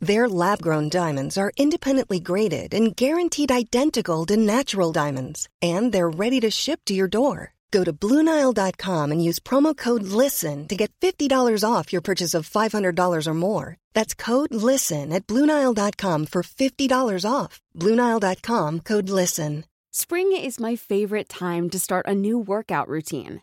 Their lab grown diamonds are independently graded and guaranteed identical to natural diamonds, and they're ready to ship to your door. Go to Bluenile.com and use promo code LISTEN to get $50 off your purchase of $500 or more. That's code LISTEN at Bluenile.com for $50 off. Bluenile.com code LISTEN. Spring is my favorite time to start a new workout routine.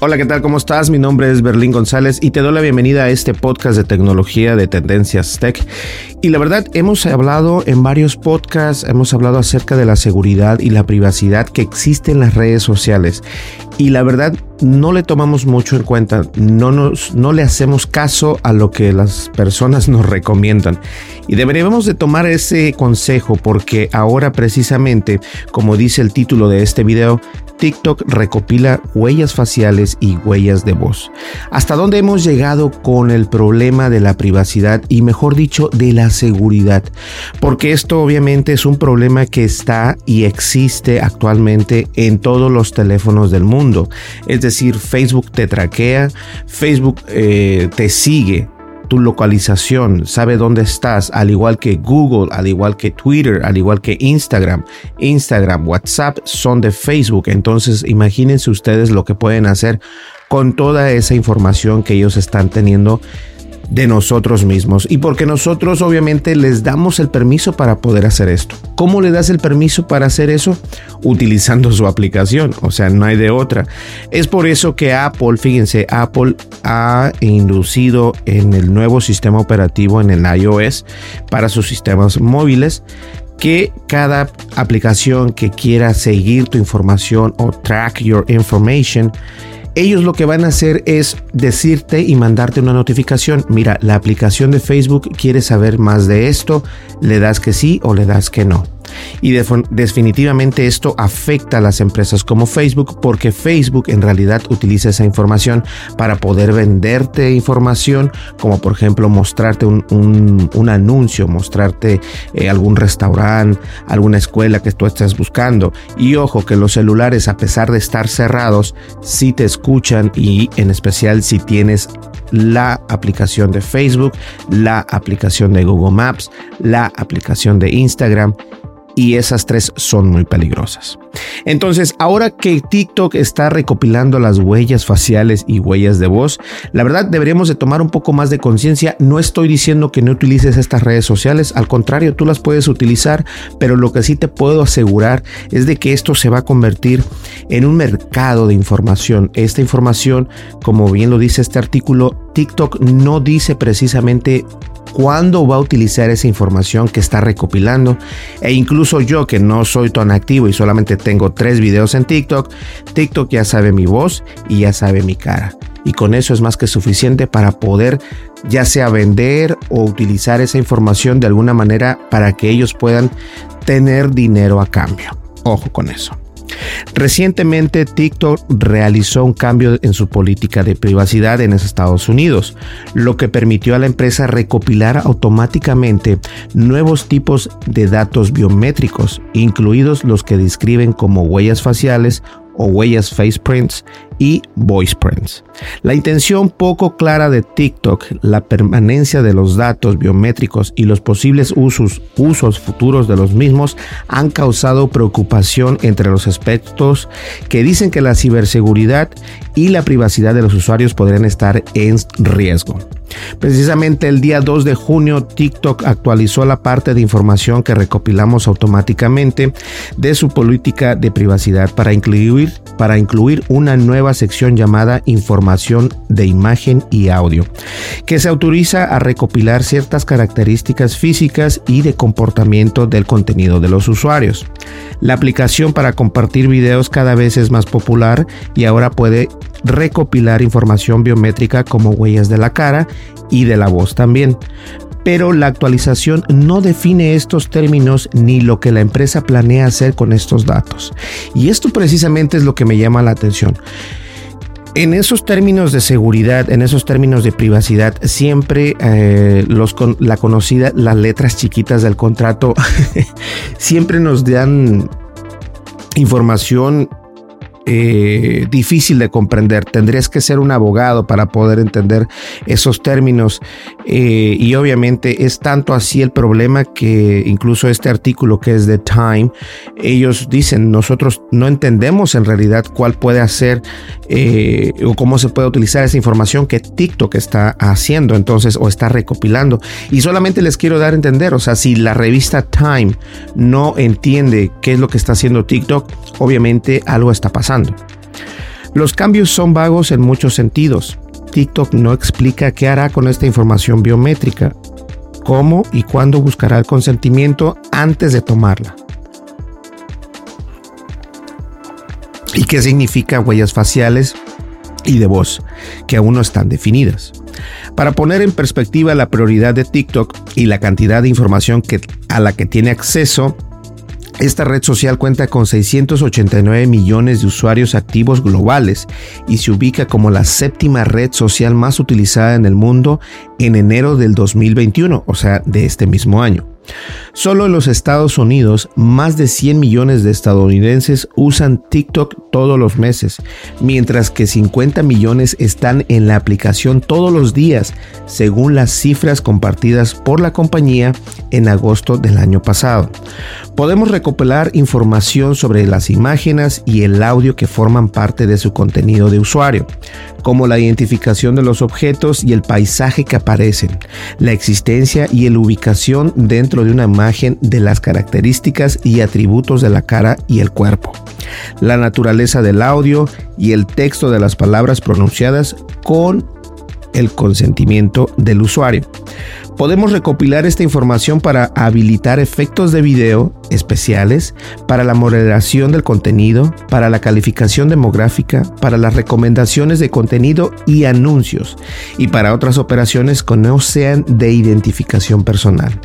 Hola, ¿qué tal? ¿Cómo estás? Mi nombre es Berlín González y te doy la bienvenida a este podcast de tecnología de Tendencias Tech. Y la verdad, hemos hablado en varios podcasts, hemos hablado acerca de la seguridad y la privacidad que existe en las redes sociales. Y la verdad, no le tomamos mucho en cuenta, no, nos, no le hacemos caso a lo que las personas nos recomiendan. Y deberíamos de tomar ese consejo porque ahora precisamente, como dice el título de este video, TikTok recopila huellas faciales y huellas de voz. ¿Hasta dónde hemos llegado con el problema de la privacidad y mejor dicho de la seguridad? Porque esto obviamente es un problema que está y existe actualmente en todos los teléfonos del mundo. Es decir, Facebook te traquea, Facebook eh, te sigue tu localización, sabe dónde estás, al igual que Google, al igual que Twitter, al igual que Instagram. Instagram, WhatsApp son de Facebook, entonces imagínense ustedes lo que pueden hacer con toda esa información que ellos están teniendo de nosotros mismos y porque nosotros obviamente les damos el permiso para poder hacer esto. ¿Cómo le das el permiso para hacer eso? Utilizando su aplicación, o sea, no hay de otra. Es por eso que Apple, fíjense, Apple ha inducido en el nuevo sistema operativo en el iOS para sus sistemas móviles que cada aplicación que quiera seguir tu información o track your information ellos lo que van a hacer es decirte y mandarte una notificación. Mira, la aplicación de Facebook quiere saber más de esto, le das que sí o le das que no. Y definitivamente esto afecta a las empresas como Facebook porque Facebook en realidad utiliza esa información para poder venderte información, como por ejemplo mostrarte un, anuncio, mostrarte eh, algún restaurante, alguna escuela que tú estés buscando. Y ojo que los celulares a pesar de estar cerrados, sí te escuchan y en especial si tienes la aplicación de Facebook, la aplicación de Google Maps, la aplicación de Instagram y esas tres son muy peligrosas. Entonces, ahora que TikTok está recopilando las huellas faciales y huellas de voz, la verdad deberíamos de tomar un poco más de conciencia. No estoy diciendo que no utilices estas redes sociales, al contrario, tú las puedes utilizar, pero lo que sí te puedo asegurar es de que esto se va a convertir en un mercado de información. Esta información, como bien lo dice este artículo, TikTok no dice precisamente cuándo va a utilizar esa información que está recopilando. E incluso yo que no soy tan activo y solamente tengo tres videos en TikTok, TikTok ya sabe mi voz y ya sabe mi cara. Y con eso es más que suficiente para poder ya sea vender o utilizar esa información de alguna manera para que ellos puedan tener dinero a cambio. Ojo con eso. Recientemente TikTok realizó un cambio en su política de privacidad en Estados Unidos, lo que permitió a la empresa recopilar automáticamente nuevos tipos de datos biométricos, incluidos los que describen como huellas faciales o huellas face prints y voice prints. La intención poco clara de TikTok, la permanencia de los datos biométricos y los posibles usos, usos futuros de los mismos han causado preocupación entre los aspectos que dicen que la ciberseguridad y la privacidad de los usuarios podrían estar en riesgo. Precisamente el día 2 de junio, TikTok actualizó la parte de información que recopilamos automáticamente de su política de privacidad para incluir, para incluir una nueva sección llamada Información de imagen y audio, que se autoriza a recopilar ciertas características físicas y de comportamiento del contenido de los usuarios. La aplicación para compartir videos cada vez es más popular y ahora puede recopilar información biométrica como huellas de la cara y de la voz también. Pero la actualización no define estos términos ni lo que la empresa planea hacer con estos datos. Y esto precisamente es lo que me llama la atención. En esos términos de seguridad, en esos términos de privacidad, siempre eh, los la conocida, las letras chiquitas del contrato, siempre nos dan información eh, difícil de comprender. Tendrías que ser un abogado para poder entender esos términos eh, y obviamente es tanto así el problema que incluso este artículo que es de Time, ellos dicen nosotros no entendemos en realidad cuál puede hacer eh, o cómo se puede utilizar esa información que TikTok está haciendo entonces o está recopilando y solamente les quiero dar a entender, o sea, si la revista Time no entiende qué es lo que está haciendo TikTok, obviamente algo está pasando. Los cambios son vagos en muchos sentidos. TikTok no explica qué hará con esta información biométrica, cómo y cuándo buscará el consentimiento antes de tomarla. ¿Y qué significa huellas faciales y de voz, que aún no están definidas? Para poner en perspectiva la prioridad de TikTok y la cantidad de información que, a la que tiene acceso, esta red social cuenta con 689 millones de usuarios activos globales y se ubica como la séptima red social más utilizada en el mundo en enero del 2021, o sea, de este mismo año. Solo en los Estados Unidos, más de 100 millones de estadounidenses usan TikTok todos los meses, mientras que 50 millones están en la aplicación todos los días, según las cifras compartidas por la compañía en agosto del año pasado. Podemos recopilar información sobre las imágenes y el audio que forman parte de su contenido de usuario, como la identificación de los objetos y el paisaje que aparecen, la existencia y la ubicación dentro de una imagen de las características y atributos de la cara y el cuerpo, la naturaleza del audio y el texto de las palabras pronunciadas con el consentimiento del usuario. Podemos recopilar esta información para habilitar efectos de video especiales, para la moderación del contenido, para la calificación demográfica, para las recomendaciones de contenido y anuncios, y para otras operaciones que no sean de identificación personal.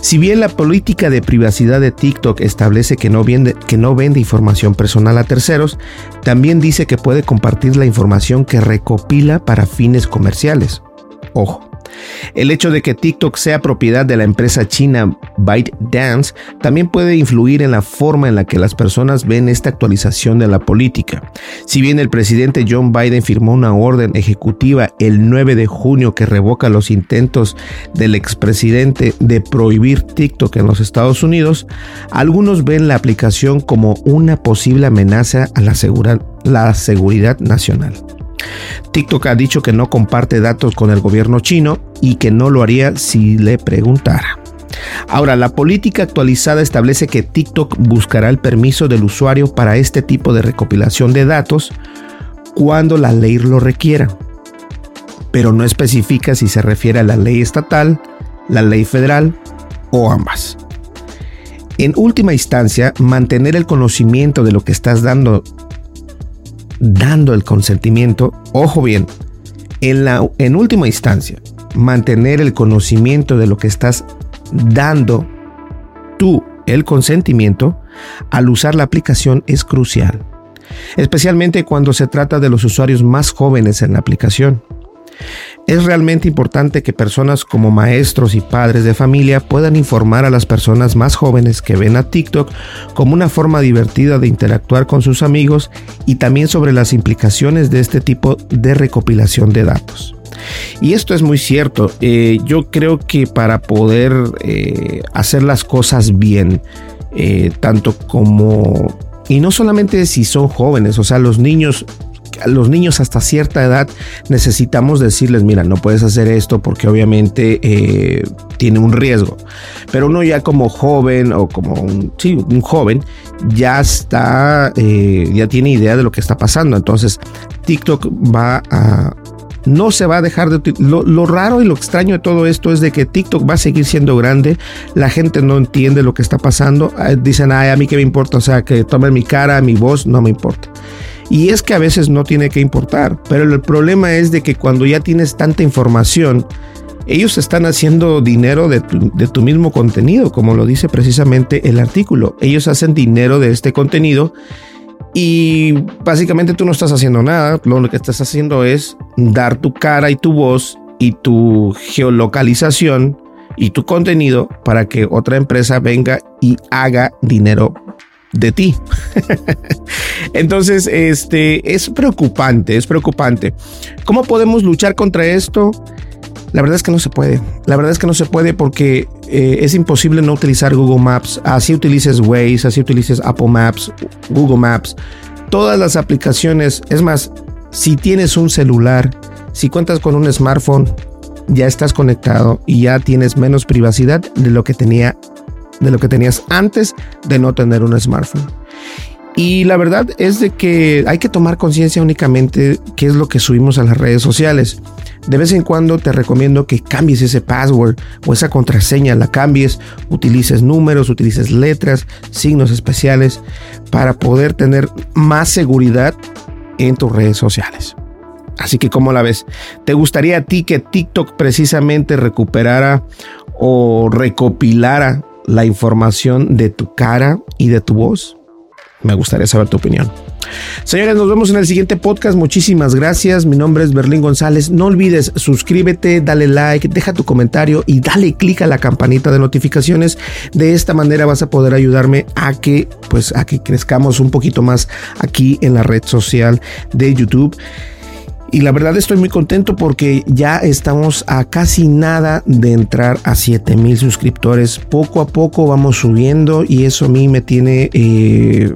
Si bien la política de privacidad de TikTok establece que no, vende, que no vende información personal a terceros, también dice que puede compartir la información que recopila para fines comerciales. Ojo. El hecho de que TikTok sea propiedad de la empresa china ByteDance también puede influir en la forma en la que las personas ven esta actualización de la política. Si bien el presidente John Biden firmó una orden ejecutiva el 9 de junio que revoca los intentos del expresidente de prohibir TikTok en los Estados Unidos, algunos ven la aplicación como una posible amenaza a la, la seguridad nacional. TikTok ha dicho que no comparte datos con el gobierno chino y que no lo haría si le preguntara. Ahora, la política actualizada establece que TikTok buscará el permiso del usuario para este tipo de recopilación de datos cuando la ley lo requiera, pero no especifica si se refiere a la ley estatal, la ley federal o ambas. En última instancia, mantener el conocimiento de lo que estás dando dando el consentimiento, ojo bien, en, la, en última instancia, mantener el conocimiento de lo que estás dando tú el consentimiento al usar la aplicación es crucial, especialmente cuando se trata de los usuarios más jóvenes en la aplicación. Es realmente importante que personas como maestros y padres de familia puedan informar a las personas más jóvenes que ven a TikTok como una forma divertida de interactuar con sus amigos y también sobre las implicaciones de este tipo de recopilación de datos. Y esto es muy cierto. Eh, yo creo que para poder eh, hacer las cosas bien, eh, tanto como... Y no solamente si son jóvenes, o sea, los niños los niños hasta cierta edad necesitamos decirles, mira, no puedes hacer esto porque obviamente eh, tiene un riesgo. Pero uno ya como joven o como un, sí, un joven ya está, eh, ya tiene idea de lo que está pasando. Entonces TikTok va a no se va a dejar de lo, raro y lo extraño de todo esto es de que TikTok va a seguir siendo grande, la gente no entiende lo que está pasando, ah, dicen, ay, a mí qué me importa, o sea, que tomen mi cara, mi voz, no me importa. Y es que a veces no tiene que importar, pero el problema es de que cuando ya tienes tanta información, ellos están haciendo dinero de tu, mismo contenido, como lo dice precisamente el artículo. Ellos hacen dinero de este contenido y básicamente tú no estás haciendo nada, lo que estás haciendo es dar tu cara y tu voz y tu geolocalización y tu contenido para que otra empresa venga y haga dinero de ti. Entonces, este es preocupante, es preocupante. ¿Cómo podemos luchar contra esto? La verdad es que no se puede. La verdad es que no se puede porque eh, es imposible no utilizar Google Maps. Así utilices Waze, así utilices Apple Maps, Google Maps, todas las aplicaciones. Es más, si tienes un celular, si cuentas con un smartphone, ya estás conectado y ya tienes menos privacidad de lo que tenía de lo que tenías antes de no tener un smartphone. Y la verdad es de que hay que tomar conciencia únicamente qué es lo que subimos a las redes sociales. De vez en cuando te recomiendo que cambies ese password o esa contraseña, la cambies, utilices números, utilices letras, signos especiales para poder tener más seguridad en tus redes sociales. Así que, ¿cómo la ves? ¿Te gustaría a ti que TikTok precisamente recuperara o recopilara la información de tu cara y de tu voz? Me gustaría saber tu opinión. Señores, nos vemos en el siguiente podcast. Muchísimas gracias. Mi nombre es Berlín González. No olvides suscríbete, dale like, deja tu comentario y dale click a la campanita de notificaciones. De esta manera vas a poder ayudarme a que, pues, a que crezcamos un poquito más aquí en la red social de YouTube. Y la verdad estoy muy contento porque ya estamos a casi nada de entrar a 7000 suscriptores. Poco a poco vamos subiendo y eso a mí me tiene... Eh,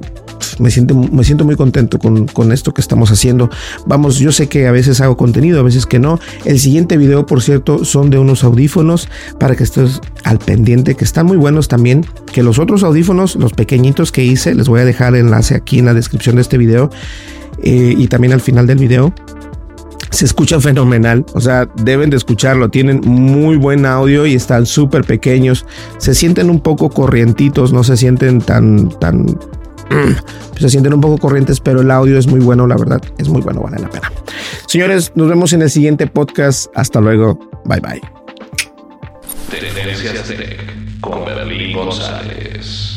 me siento, me siento muy contento con, esto que estamos haciendo. Vamos, yo sé que a veces hago contenido, a veces que no. El siguiente video, por cierto, son de unos audífonos para que estés al pendiente, que están muy buenos también. Que los otros audífonos, los pequeñitos que hice, les voy a dejar el enlace aquí en la descripción de este video eh, y también al final del video se escucha fenomenal, o sea, deben de escucharlo, tienen muy buen audio y están súper pequeños, se sienten un poco corrientitos, no se sienten tan, tan, se sienten un poco corrientes, pero el audio es muy bueno, la verdad, es muy bueno, vale la pena. Señores, nos vemos en el siguiente podcast, hasta luego, bye bye. con González.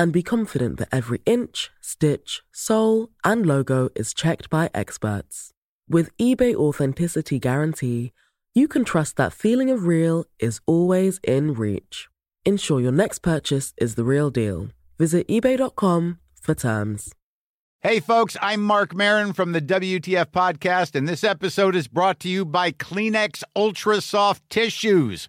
and be confident that every inch, stitch, sole, and logo is checked by experts. With eBay Authenticity Guarantee, you can trust that feeling of real is always in reach. Ensure your next purchase is the real deal. Visit eBay.com for terms. Hey, folks, I'm Mark Marin from the WTF Podcast, and this episode is brought to you by Kleenex Ultra Soft Tissues,